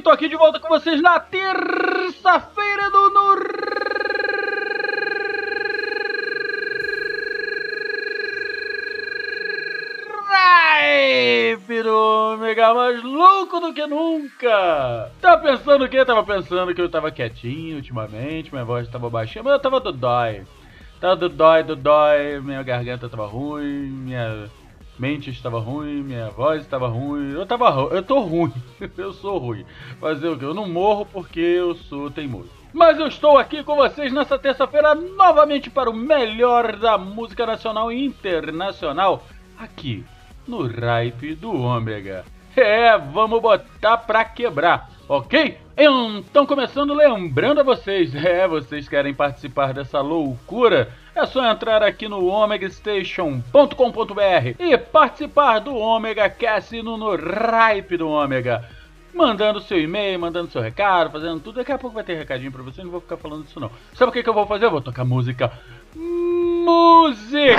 Maverick, tô aqui de volta com vocês na terça-feira do No do Mega mais louco do que nunca! Tá pensando o quê? Tava pensando que eu tava quietinho ultimamente, minha voz tava baixinha, mas eu tava do dói. Tava do dói, do dói, minha garganta tava ruim, minha mente estava ruim, minha voz estava ruim, eu tava eu tô ruim, eu sou ruim. Fazer o que? Eu não morro porque eu sou teimoso. Mas eu estou aqui com vocês nessa terça-feira novamente para o melhor da música nacional e internacional aqui no Ripe do Ômega. É, vamos botar pra quebrar, ok? Então, começando lembrando a vocês, é, vocês querem participar dessa loucura? É só entrar aqui no omegastation.com.br e participar do Omega Cast no, no Ripe do Ômega. Mandando seu e-mail, mandando seu recado, fazendo tudo. Daqui a pouco vai ter recadinho pra você, não vou ficar falando disso não. Sabe o que, que eu vou fazer? Eu vou tocar música. Música!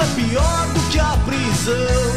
É pior do que a prisão.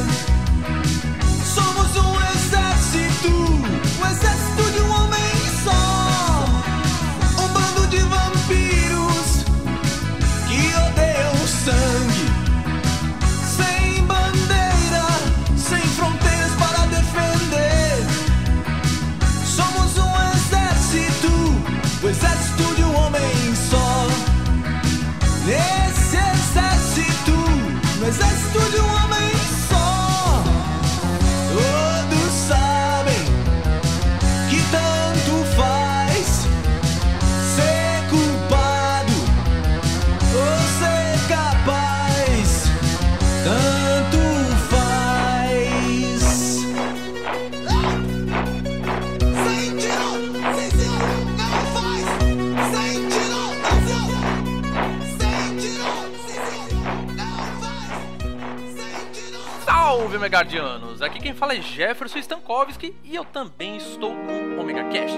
Salve, Megardianos! Aqui quem fala é Jefferson Stankovski e eu também estou com o Omega Cast.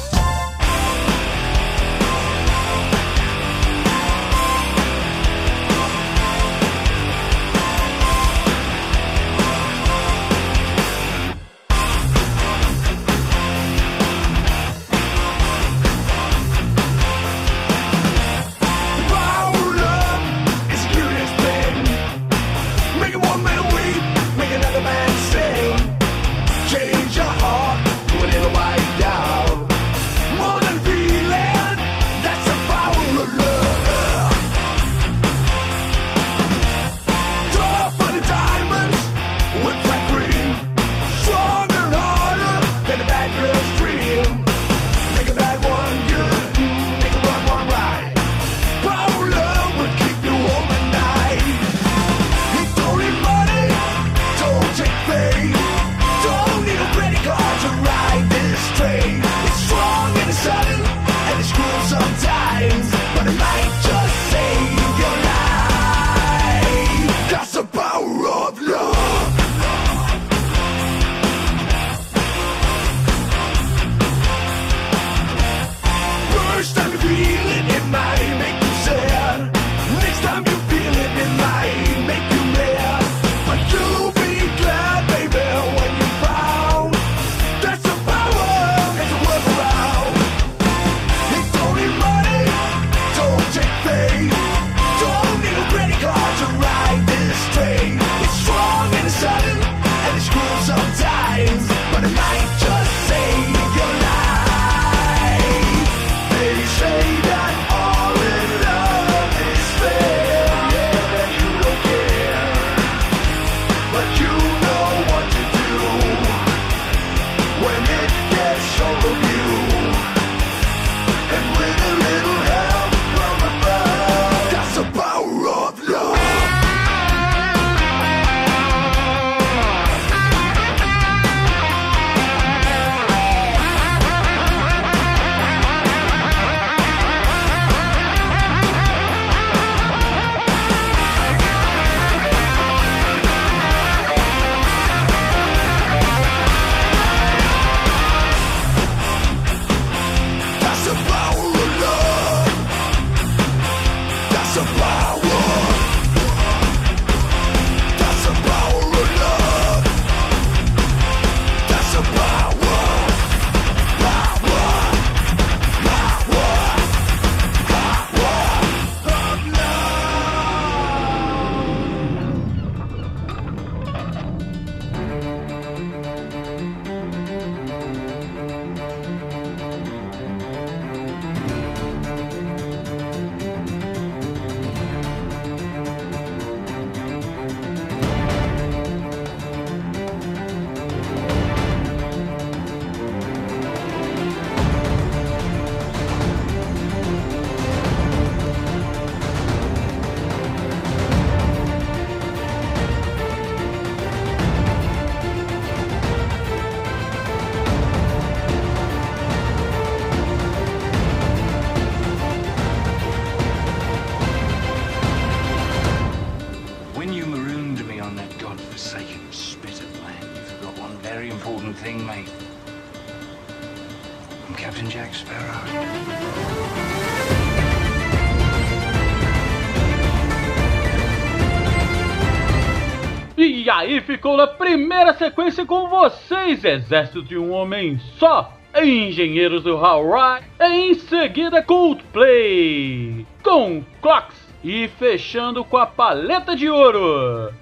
Com vocês, Exército de um Homem Só, Engenheiros do Hawaii, em seguida Coldplay, com Clocks, e fechando com a Paleta de Ouro,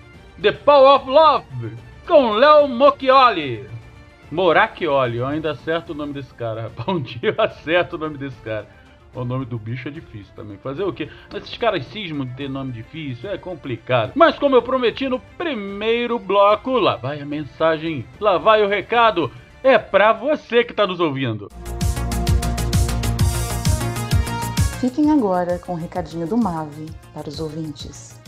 The Power of Love, com Léo Mocchioli. Moracchioli, eu ainda acerto o nome desse cara, rapaz. Um dia eu acerto o nome desse cara. O nome do bicho é difícil também. Fazer o quê? Esses caras cismam de ter nome difícil, é complicado. Mas como eu prometi no primeiro bloco, lá vai a mensagem, lá vai o recado. É pra você que tá nos ouvindo. Fiquem agora com o recadinho do Mave para os ouvintes.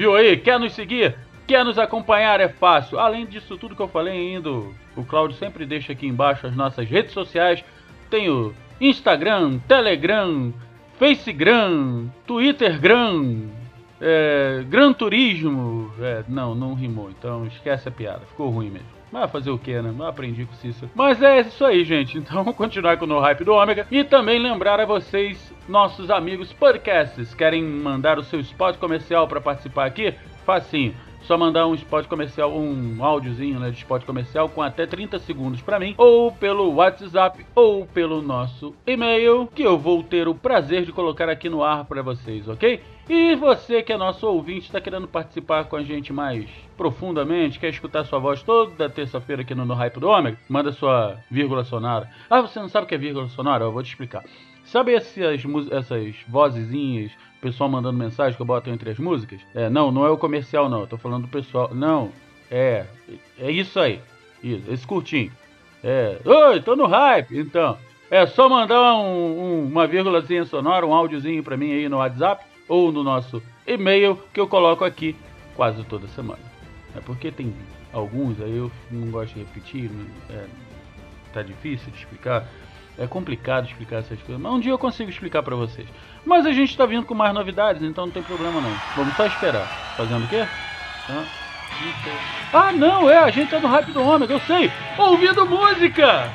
Viu aí? Quer nos seguir? Quer nos acompanhar? É fácil. Além disso tudo que eu falei ainda, o Claudio sempre deixa aqui embaixo as nossas redes sociais. Tem o Instagram, Telegram, Facegram, Twittergram, é, Gran Turismo. É, não, não rimou, então esquece a piada. Ficou ruim mesmo. Mas fazer o que, né? Eu aprendi com o Cícero. Mas é isso aí, gente. Então continuar com o No Hype do Ômega. E também lembrar a vocês, nossos amigos podcasts, querem mandar o seu spot comercial para participar aqui? Facinho. Só mandar um spot comercial, um áudiozinho né, de spot comercial com até 30 segundos para mim, ou pelo WhatsApp, ou pelo nosso e-mail, que eu vou ter o prazer de colocar aqui no ar para vocês, ok? E você que é nosso ouvinte, está querendo participar com a gente mais profundamente, quer escutar sua voz toda terça-feira aqui no, no Hype do Ômega, manda sua vírgula sonora. Ah, você não sabe o que é vírgula sonora? Eu vou te explicar. Sabe essas, essas vozezinhas, o pessoal mandando mensagem que eu boto entre as músicas? É, não, não é o comercial não, eu tô falando do pessoal. Não, é, é isso aí. Isso, esse curtinho. É, oi, tô no hype. Então, é só mandar um- um- uma vírgulazinha sonora, um áudiozinho pra mim aí no WhatsApp ou no nosso e-mail que eu coloco aqui quase toda semana. É porque tem alguns aí eu não gosto de repetir, é, tá difícil de explicar. É complicado explicar essas coisas, mas um dia eu consigo explicar pra vocês. Mas a gente tá vindo com mais novidades, então não tem problema não. Vamos só esperar. Fazendo o quê? Ah, não, é, a gente tá no hype do ômega, eu sei. Ouvindo música!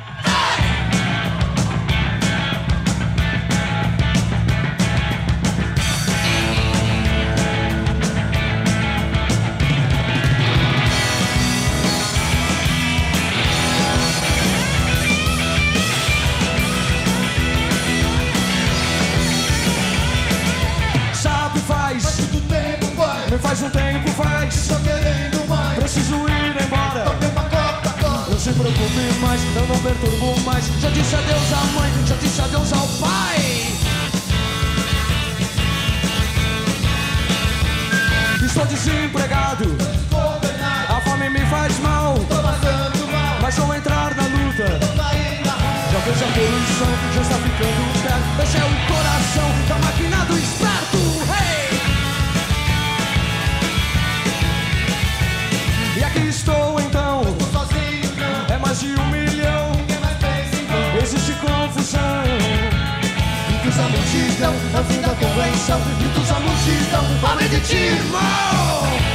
Preocupe mais, eu não perturbo mais. Já disse adeus à mãe, já disse adeus ao pai. Estou desempregado. A fome me faz mal. Mas vou entrar na luta. Já vejo a poluição, já está ficando perto. Esse é o coração da máquina do esperto. Multidão, fim da convenção. Ritos a multidão, pobre de ti, irmão!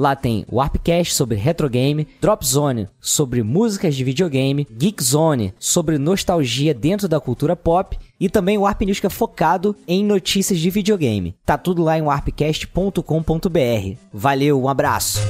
Lá tem Warpcast sobre retrogame, Drop Zone sobre músicas de videogame, Geek Zone sobre nostalgia dentro da cultura pop e também o Warp News que é focado em notícias de videogame. Tá tudo lá em warpcast.com.br. Valeu, um abraço.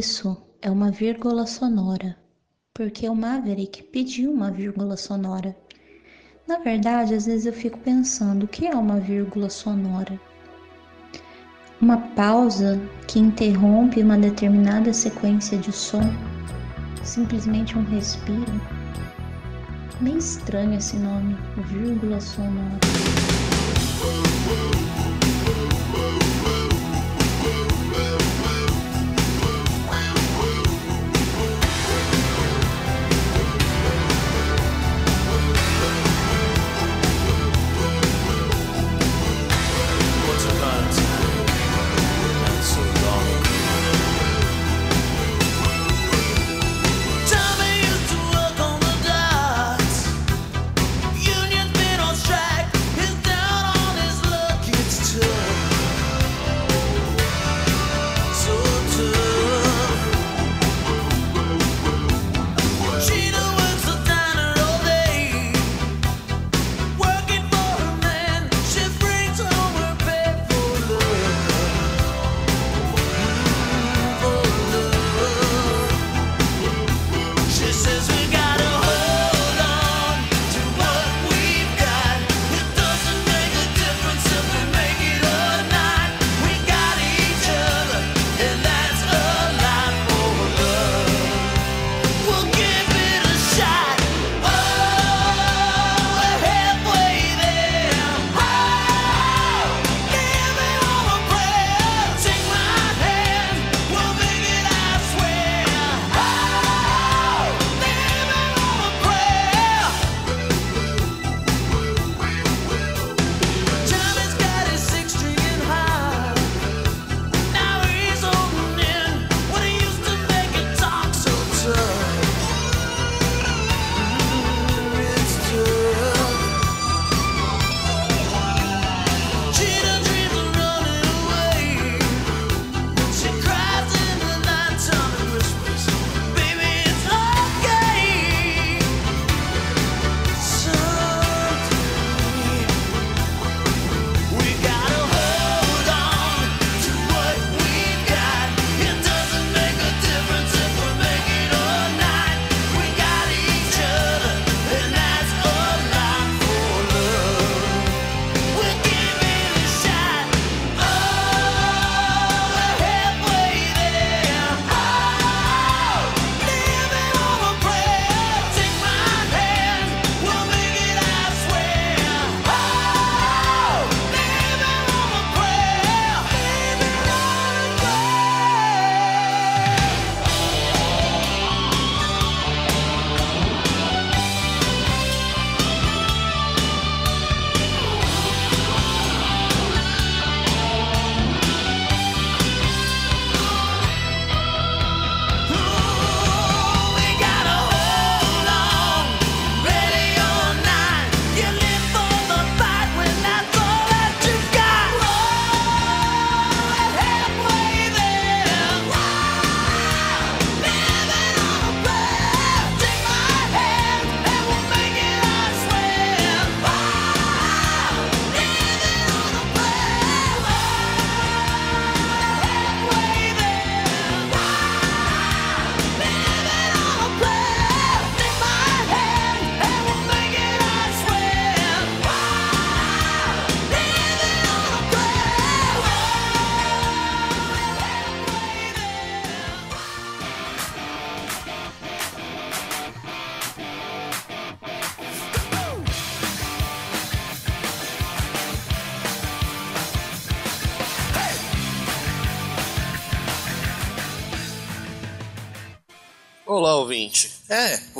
isso é uma vírgula sonora, porque é o Maverick pediu uma vírgula sonora. Na verdade, às vezes eu fico pensando o que é uma vírgula sonora. Uma pausa que interrompe uma determinada sequência de som, simplesmente um respiro. Bem estranho esse nome, vírgula sonora.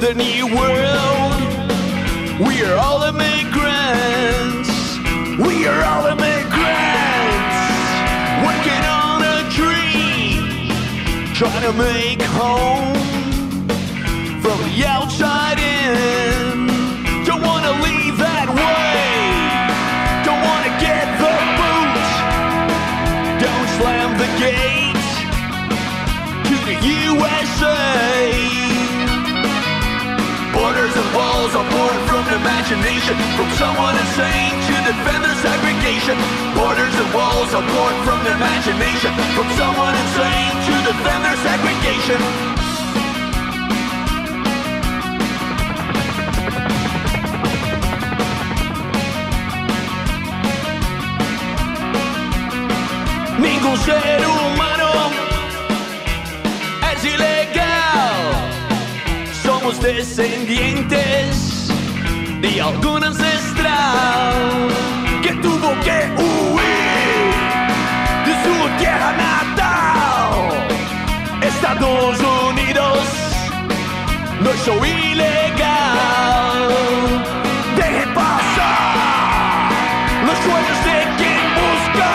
The new world. We are all immigrants. We are all immigrants. Working on a dream. Trying to make home from the outside walls are born from imagination, from someone insane to defend their segregation. Borders and walls are born from imagination, from someone insane to defend their segregation. Ningún ser humano es ilegal. Descendientes de algún ancestral que tuvo que huir de su tierra natal. Estados Unidos no soy ilegal. Deje pasar los sueños de quien busca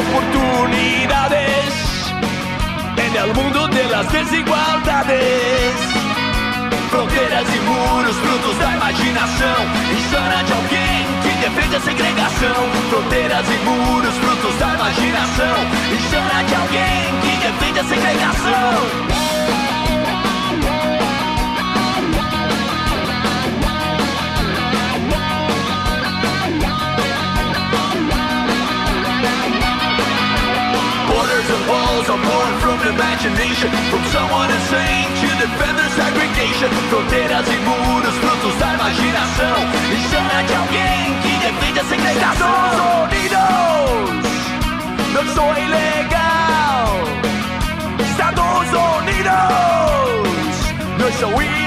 oportunidades en el mundo de las desigualdades. Fronteiras e muros, frutos da imaginação insana de alguém que defende a segregação. Fronteiras e muros, frutos da imaginação insana de alguém que defende a segregação. Are born from imagination From someone insane to defend their segregation. Fronteiras e muros, frutos da imaginação. Insana de alguém que defende a segregação. Estados Unidos, não sou ilegal. Estados Unidos, não sou ilegal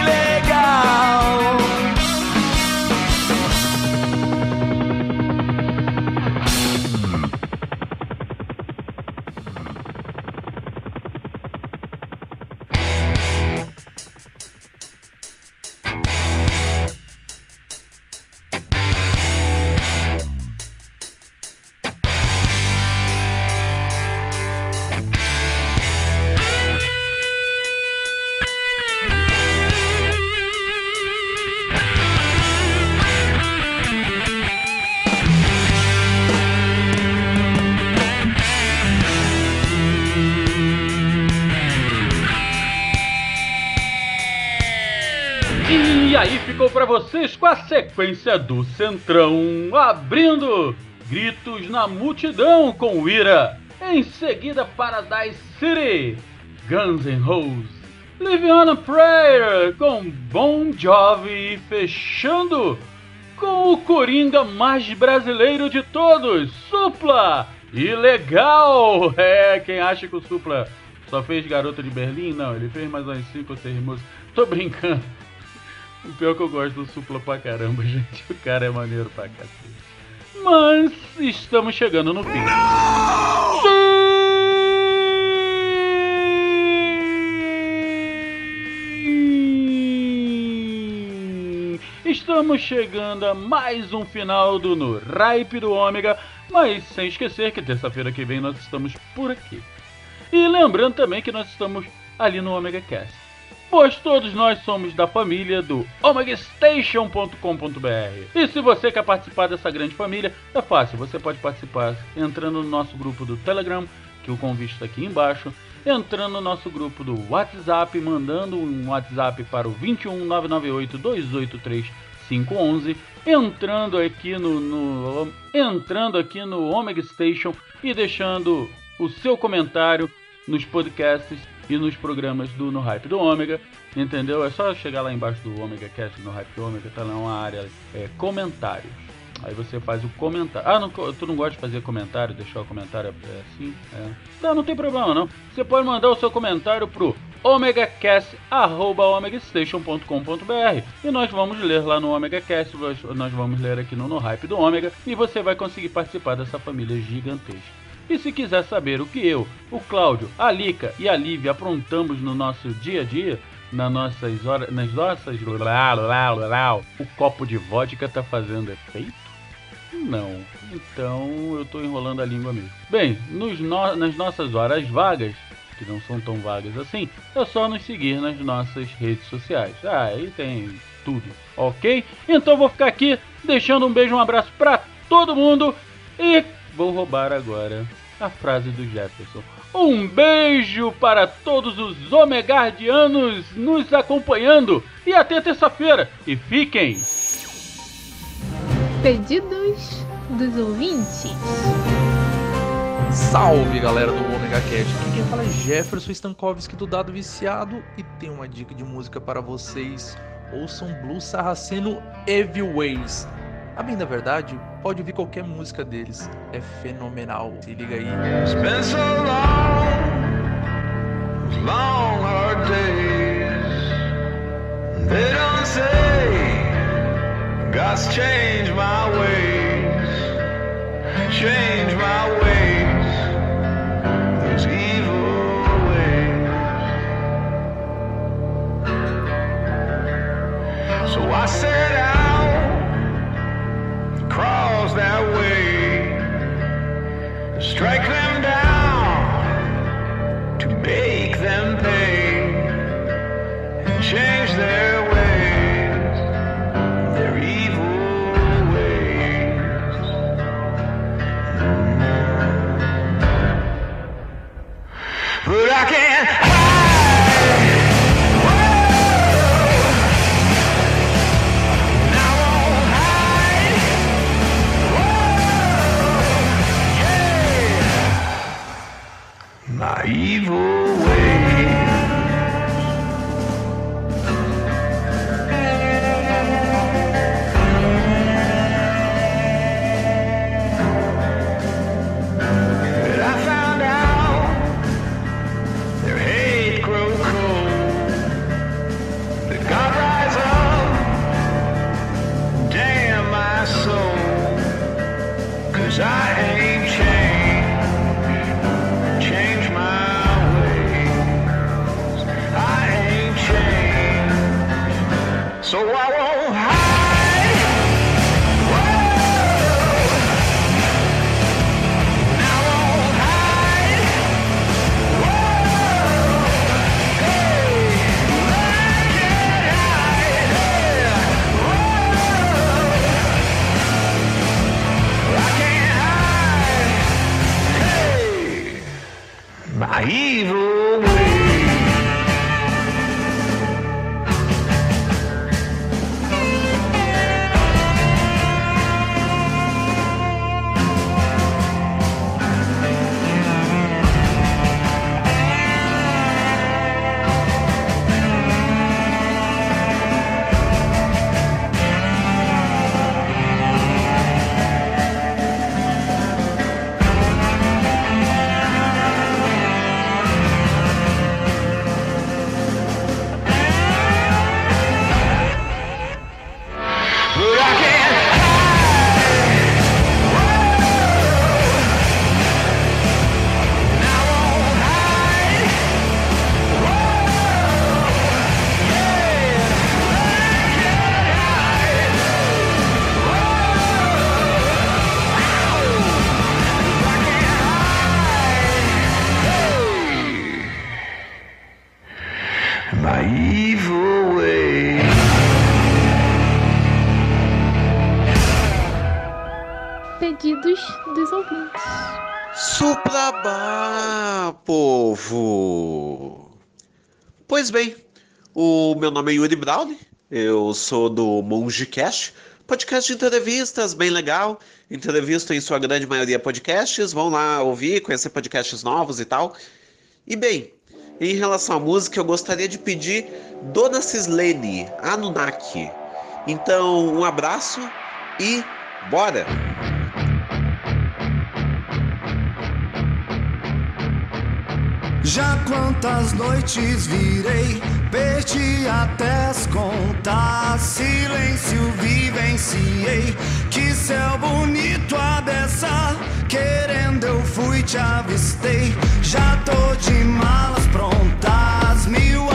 pra vocês com a sequência do Centrão, abrindo Gritos na Multidão com Ira. Em seguida, Paradise City, Guns N' Roses. Live on a Prayer com Bon Jovi e fechando com o Coringa mais brasileiro de todos, Supla. E legal! É, quem acha que o Supla só fez Garota de Berlim? Não, ele fez mais umas 5 ou 6 músicas. Tô brincando. O pior é que eu gosto do Supla pra caramba, gente. O cara é maneiro pra cacete. Mas estamos chegando no fim. Sim! Estamos chegando a mais um final do No Ripe do Ômega, mas sem esquecer que terça-feira que vem nós estamos por aqui. E lembrando também que nós estamos ali no Omega Cast pois todos nós somos da família do omegastation.com.br. E se você quer participar dessa grande família, é fácil, você pode participar entrando no nosso grupo do Telegram, que o convite está aqui embaixo, entrando no nosso grupo do WhatsApp, mandando um WhatsApp para o 21 998 283 511, entrando aqui no, no entrando aqui no Omega Station e deixando o seu comentário nos podcasts e nos programas do No Hype do Ômega, entendeu? É só chegar lá embaixo do Omega Cast, no Hype do Ômega, tá lá uma área é, comentários. Aí você faz o comentário. Ah, não, tu não gosta de fazer comentário, deixar o comentário é, assim? É. Não, não tem problema não. Você pode mandar o seu comentário pro omegacast.omegastation.com.br e nós vamos ler lá no OmegaCast, nós vamos ler aqui no, no Hype do Ômega e você vai conseguir participar dessa família gigantesca. E se quiser saber o que eu, o Cláudio, a Lica e a Lívia aprontamos no nosso dia a dia, nas nossas horas, nas nossas lá, lá, lá, o copo de vodka tá fazendo efeito? Não. Então eu tô enrolando a língua mesmo. Bem, no- nas nossas horas vagas, que não são tão vagas assim, é só nos seguir nas nossas redes sociais. Ah, aí tem tudo, ok? Então vou ficar aqui deixando um beijo, um abraço pra todo mundo e vou roubar agora a frase do Jefferson. Um beijo para todos os Omegardianos nos acompanhando e até terça-feira. E fiquem Pedidos dos ouvintes. Salve galera do Omega Cast, aqui quem fala é Jefferson Stankovski do Dado Viciado e tem uma dica de música para vocês. Ouçam Blue Sarraceno Evil Ways. A bem da verdade, pode ouvir qualquer música deles, é fenomenal. Se liga aí. So long, long days. They don't say God's changed my ways, change my ways, those evil ways. So I set out Strike now! Pois bem, o meu nome é Yuri Brown, eu sou do MongeCast, podcast de entrevistas bem legal, entrevisto em sua grande maioria podcasts, vão lá ouvir, conhecer podcasts novos e tal. E bem, em relação à música, eu gostaria de pedir Dona Cislene, Anunnaki. Então, um abraço e bora! Já quantas noites virei, perdi até as contas. Silêncio vivenciei, que céu bonito a dessa. Querendo eu fui, te avistei. Já tô de malas prontas, mil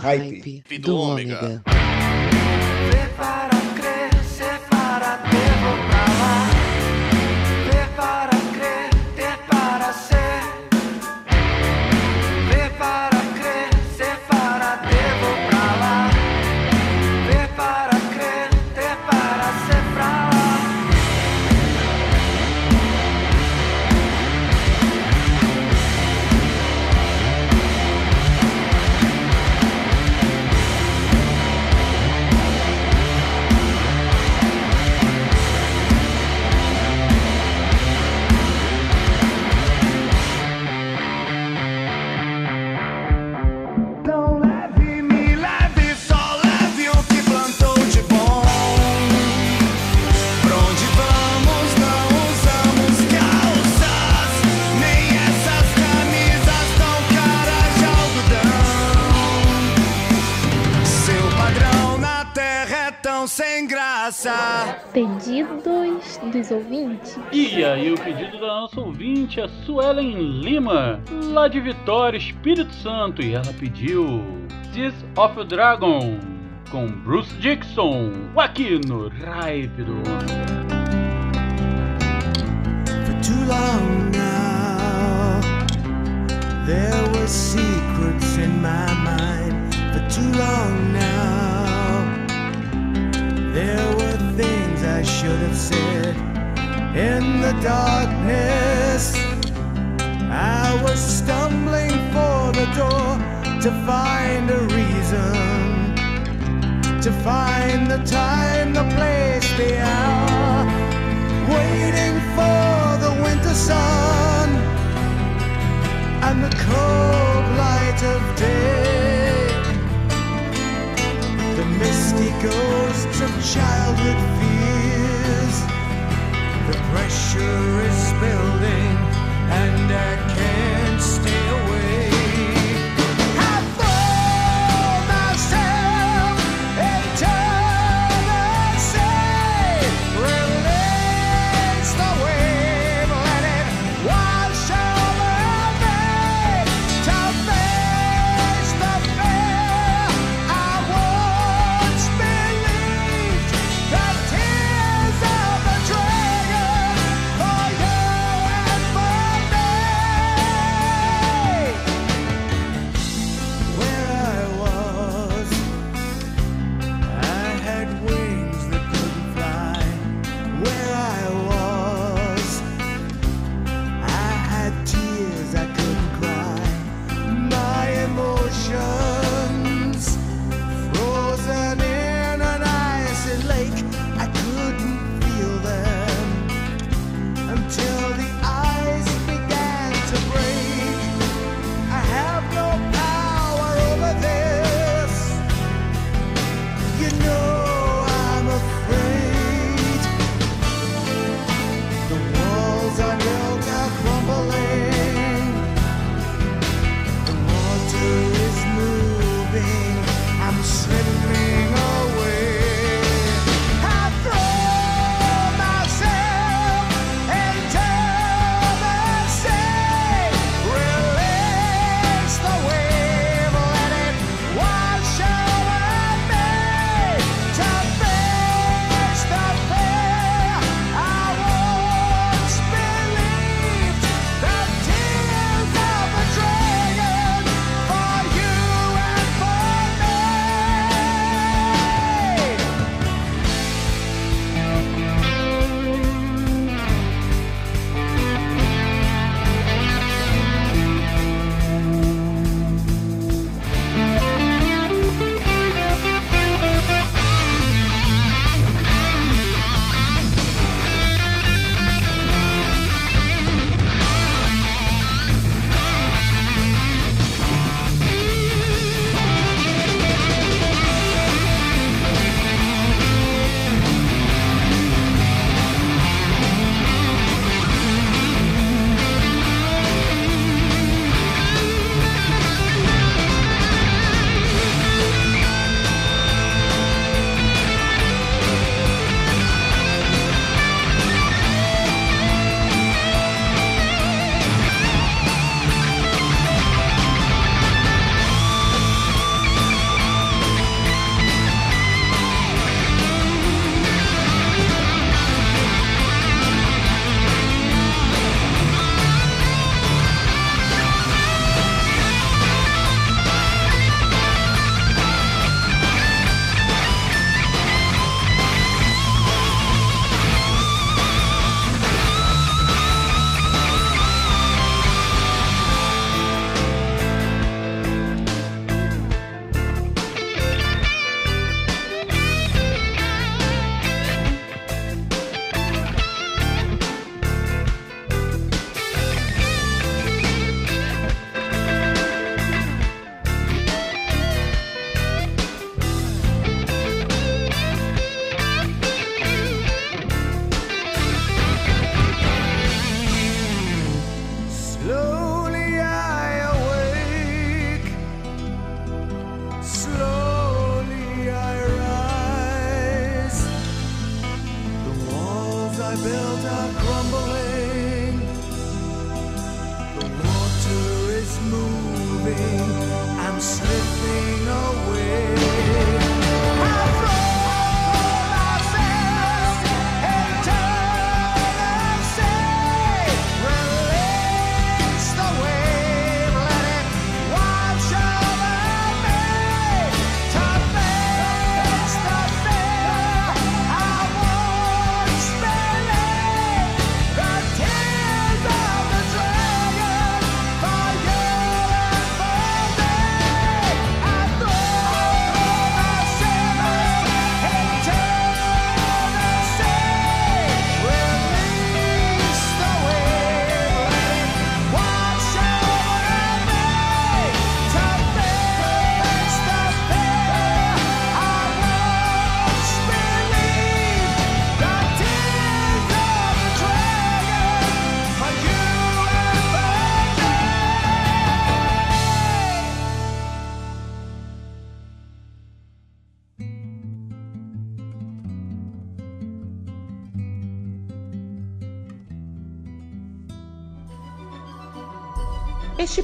hype, do, ômega. Vê tão sem graça. Pedidos dos ouvintes. E aí, o pedido da nossa ouvinte, a Suelen Lima, lá de Vitória, Espírito Santo, e ela pediu This of a Dragon com Bruce Dixon, aqui no Hype do For too long now, there were secrets in my mind. For too long now, there were things I should have said. In the darkness, I was stumbling for the door to find a reason, to find the time, the place, the hour waiting for the winter sun and the cold light of day. Misty ghosts of childhood fears. The pressure is building, and I can't stay away.